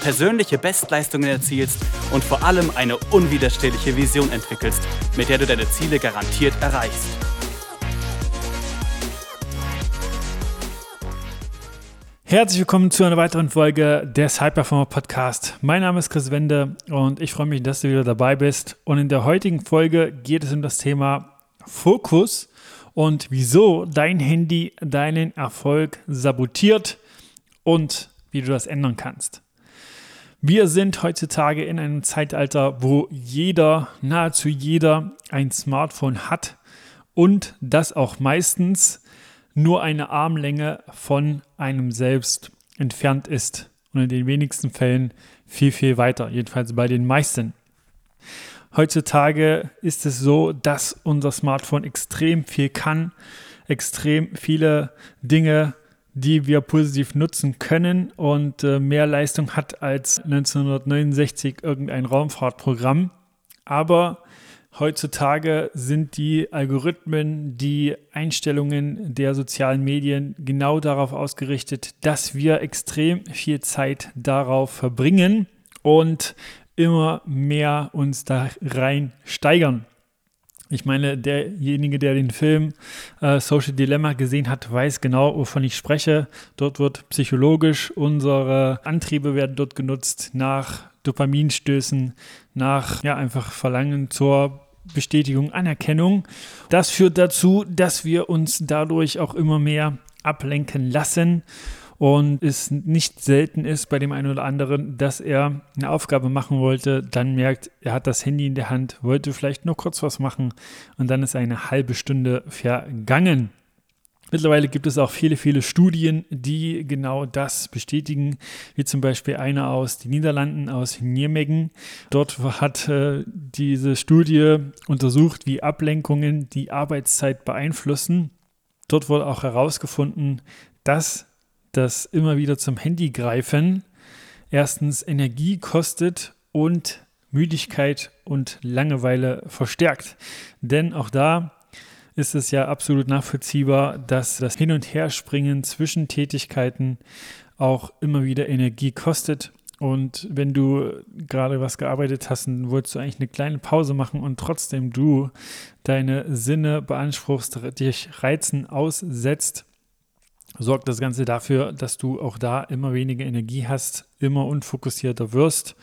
persönliche Bestleistungen erzielst und vor allem eine unwiderstehliche Vision entwickelst, mit der du deine Ziele garantiert erreichst. Herzlich willkommen zu einer weiteren Folge des High Performer Podcast. Mein Name ist Chris Wende und ich freue mich, dass du wieder dabei bist. Und in der heutigen Folge geht es um das Thema Fokus und wieso dein Handy deinen Erfolg sabotiert und wie du das ändern kannst. Wir sind heutzutage in einem Zeitalter, wo jeder, nahezu jeder, ein Smartphone hat und das auch meistens nur eine Armlänge von einem selbst entfernt ist und in den wenigsten Fällen viel, viel weiter, jedenfalls bei den meisten. Heutzutage ist es so, dass unser Smartphone extrem viel kann, extrem viele Dinge die wir positiv nutzen können und äh, mehr Leistung hat als 1969 irgendein Raumfahrtprogramm. Aber heutzutage sind die Algorithmen, die Einstellungen der sozialen Medien genau darauf ausgerichtet, dass wir extrem viel Zeit darauf verbringen und immer mehr uns da rein steigern. Ich meine, derjenige, der den Film äh, Social Dilemma gesehen hat, weiß genau, wovon ich spreche. Dort wird psychologisch unsere Antriebe werden dort genutzt nach Dopaminstößen, nach ja einfach Verlangen zur Bestätigung, Anerkennung. Das führt dazu, dass wir uns dadurch auch immer mehr ablenken lassen und es nicht selten ist bei dem einen oder anderen, dass er eine Aufgabe machen wollte, dann merkt, er hat das Handy in der Hand, wollte vielleicht nur kurz was machen und dann ist eine halbe Stunde vergangen. Mittlerweile gibt es auch viele, viele Studien, die genau das bestätigen, wie zum Beispiel eine aus den Niederlanden, aus Nijmegen. Dort hat äh, diese Studie untersucht, wie Ablenkungen die Arbeitszeit beeinflussen. Dort wurde auch herausgefunden, dass das immer wieder zum Handy greifen erstens Energie kostet und Müdigkeit und Langeweile verstärkt. Denn auch da ist es ja absolut nachvollziehbar, dass das Hin- und Herspringen zwischen Tätigkeiten auch immer wieder Energie kostet. Und wenn du gerade was gearbeitet hast und wolltest du eigentlich eine kleine Pause machen und trotzdem du deine Sinne beanspruchst, dich Reizen aussetzt, sorgt das Ganze dafür, dass du auch da immer weniger Energie hast, immer unfokussierter wirst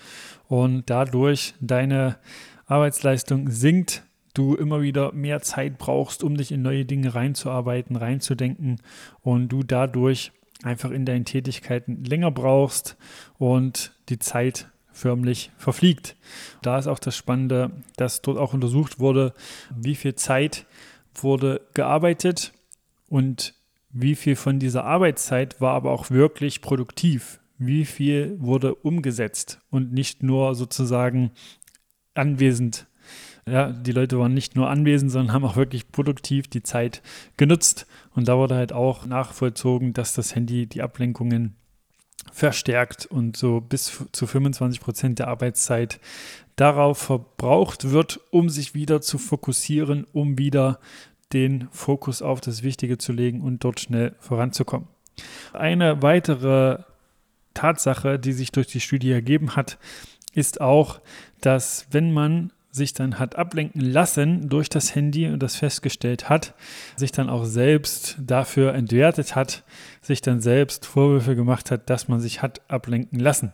und dadurch deine Arbeitsleistung sinkt, du immer wieder mehr Zeit brauchst, um dich in neue Dinge reinzuarbeiten, reinzudenken und du dadurch einfach in deinen Tätigkeiten länger brauchst und die Zeit förmlich verfliegt. Da ist auch das Spannende, dass dort auch untersucht wurde, wie viel Zeit wurde gearbeitet und wie viel von dieser Arbeitszeit war aber auch wirklich produktiv? Wie viel wurde umgesetzt und nicht nur sozusagen anwesend? Ja, die Leute waren nicht nur anwesend, sondern haben auch wirklich produktiv die Zeit genutzt. Und da wurde halt auch nachvollzogen, dass das Handy die Ablenkungen verstärkt und so bis zu 25 Prozent der Arbeitszeit darauf verbraucht wird, um sich wieder zu fokussieren, um wieder den Fokus auf das Wichtige zu legen und dort schnell voranzukommen. Eine weitere Tatsache, die sich durch die Studie ergeben hat, ist auch, dass wenn man sich dann hat ablenken lassen durch das Handy und das festgestellt hat, sich dann auch selbst dafür entwertet hat, sich dann selbst Vorwürfe gemacht hat, dass man sich hat ablenken lassen.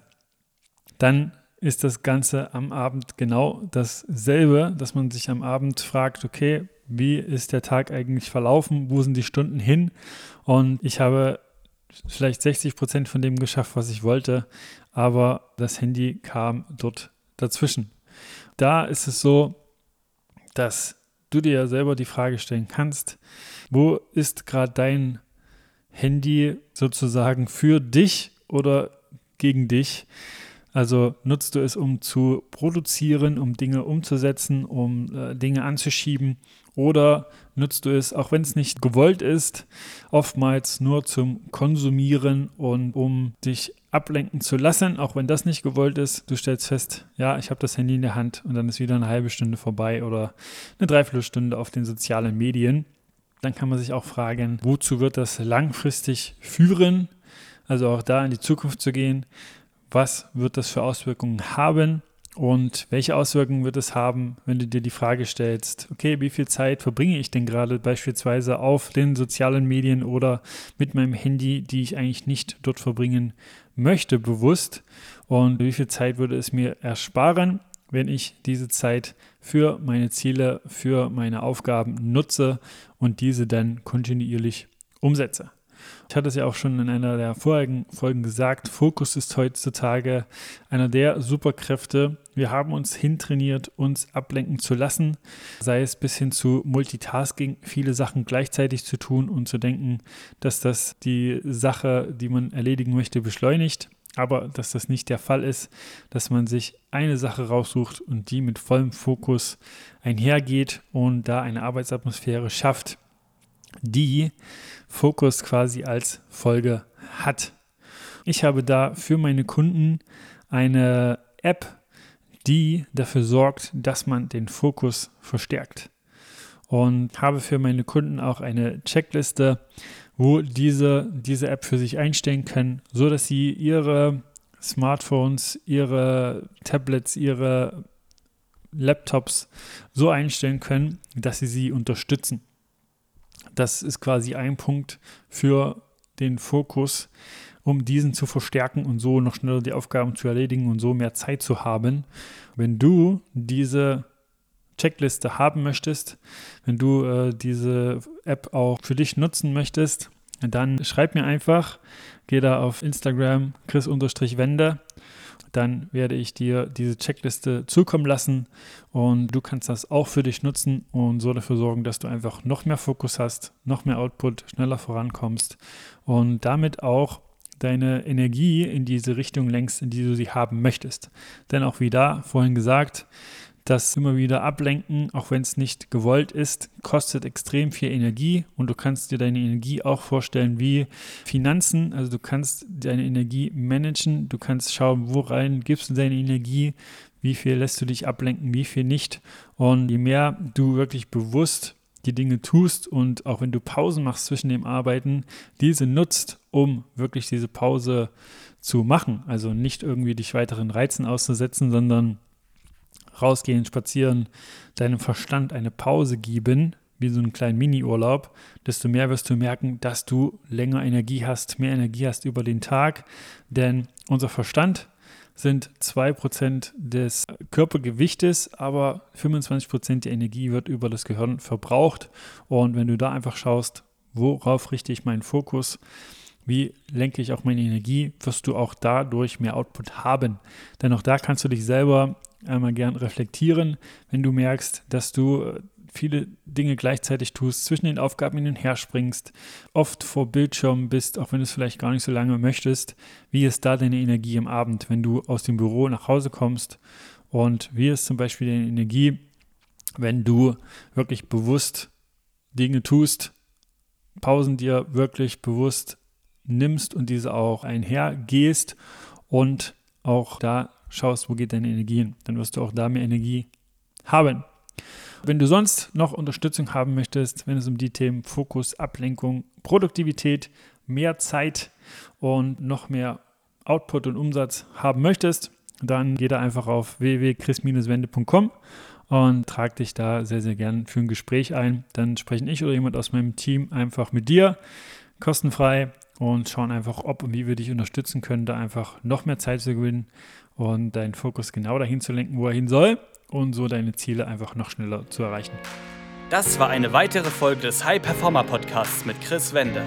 Dann ist das Ganze am Abend genau dasselbe, dass man sich am Abend fragt, okay, wie ist der Tag eigentlich verlaufen, wo sind die Stunden hin und ich habe vielleicht 60 Prozent von dem geschafft, was ich wollte, aber das Handy kam dort dazwischen. Da ist es so, dass du dir ja selber die Frage stellen kannst, wo ist gerade dein Handy sozusagen für dich oder gegen dich? Also nutzt du es, um zu produzieren, um Dinge umzusetzen, um äh, Dinge anzuschieben oder nutzt du es, auch wenn es nicht gewollt ist, oftmals nur zum Konsumieren und um dich ablenken zu lassen, auch wenn das nicht gewollt ist. Du stellst fest, ja, ich habe das Handy in der Hand und dann ist wieder eine halbe Stunde vorbei oder eine Dreiviertelstunde auf den sozialen Medien. Dann kann man sich auch fragen, wozu wird das langfristig führen? Also auch da in die Zukunft zu gehen was wird das für Auswirkungen haben und welche Auswirkungen wird es haben, wenn du dir die Frage stellst, okay, wie viel Zeit verbringe ich denn gerade beispielsweise auf den sozialen Medien oder mit meinem Handy, die ich eigentlich nicht dort verbringen möchte, bewusst und wie viel Zeit würde es mir ersparen, wenn ich diese Zeit für meine Ziele, für meine Aufgaben nutze und diese dann kontinuierlich umsetze. Ich hatte es ja auch schon in einer der vorigen Folgen gesagt, Fokus ist heutzutage einer der Superkräfte. Wir haben uns hintrainiert, uns ablenken zu lassen, sei es bis hin zu Multitasking, viele Sachen gleichzeitig zu tun und zu denken, dass das die Sache, die man erledigen möchte, beschleunigt. Aber dass das nicht der Fall ist, dass man sich eine Sache raussucht und die mit vollem Fokus einhergeht und da eine Arbeitsatmosphäre schafft, die Fokus quasi als Folge hat. Ich habe da für meine Kunden eine App, die dafür sorgt, dass man den Fokus verstärkt. Und habe für meine Kunden auch eine Checkliste, wo diese, diese App für sich einstellen können, so dass sie ihre Smartphones, ihre Tablets, ihre Laptops so einstellen können, dass sie sie unterstützen. Das ist quasi ein Punkt für den Fokus, um diesen zu verstärken und so noch schneller die Aufgaben zu erledigen und so mehr Zeit zu haben. Wenn du diese Checkliste haben möchtest, wenn du äh, diese App auch für dich nutzen möchtest, dann schreib mir einfach, geh da auf Instagram chris-wende dann werde ich dir diese Checkliste zukommen lassen und du kannst das auch für dich nutzen und so dafür sorgen, dass du einfach noch mehr Fokus hast, noch mehr Output, schneller vorankommst und damit auch deine Energie in diese Richtung lenkst, in die du sie haben möchtest. Denn auch wie da vorhin gesagt, das immer wieder ablenken, auch wenn es nicht gewollt ist, kostet extrem viel Energie und du kannst dir deine Energie auch vorstellen wie Finanzen. Also du kannst deine Energie managen, du kannst schauen, worein gibst du deine Energie, wie viel lässt du dich ablenken, wie viel nicht. Und je mehr du wirklich bewusst die Dinge tust und auch wenn du Pausen machst zwischen dem Arbeiten, diese nutzt, um wirklich diese Pause zu machen. Also nicht irgendwie dich weiteren Reizen auszusetzen, sondern rausgehen, spazieren, deinem Verstand eine Pause geben, wie so einen kleinen Mini-Urlaub, desto mehr wirst du merken, dass du länger Energie hast, mehr Energie hast über den Tag. Denn unser Verstand sind 2% des Körpergewichtes, aber 25% der Energie wird über das Gehirn verbraucht. Und wenn du da einfach schaust, worauf richte ich meinen Fokus, wie lenke ich auch meine Energie, wirst du auch dadurch mehr Output haben. Denn auch da kannst du dich selber einmal gern reflektieren, wenn du merkst, dass du äh, viele Dinge gleichzeitig tust, zwischen den Aufgaben hin und her springst, oft vor Bildschirmen bist, auch wenn du es vielleicht gar nicht so lange möchtest. Wie ist da deine Energie am Abend, wenn du aus dem Büro nach Hause kommst? Und wie ist zum Beispiel deine Energie, wenn du wirklich bewusst Dinge tust, Pausen dir wirklich bewusst nimmst und diese auch einhergehst und auch da schaust, wo geht deine Energie hin. Dann wirst du auch da mehr Energie haben. Wenn du sonst noch Unterstützung haben möchtest, wenn es um die Themen Fokus, Ablenkung, Produktivität, mehr Zeit und noch mehr Output und Umsatz haben möchtest, dann geh da einfach auf www.chris-wende.com und trag dich da sehr, sehr gern für ein Gespräch ein. Dann sprechen ich oder jemand aus meinem Team einfach mit dir, kostenfrei und schauen einfach, ob und wie wir dich unterstützen können, da einfach noch mehr Zeit zu gewinnen und deinen Fokus genau dahin zu lenken, wo er hin soll und so deine Ziele einfach noch schneller zu erreichen. Das war eine weitere Folge des High Performer Podcasts mit Chris Wende.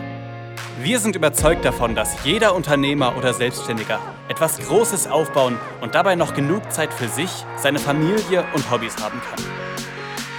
Wir sind überzeugt davon, dass jeder Unternehmer oder Selbstständiger etwas Großes aufbauen und dabei noch genug Zeit für sich, seine Familie und Hobbys haben kann.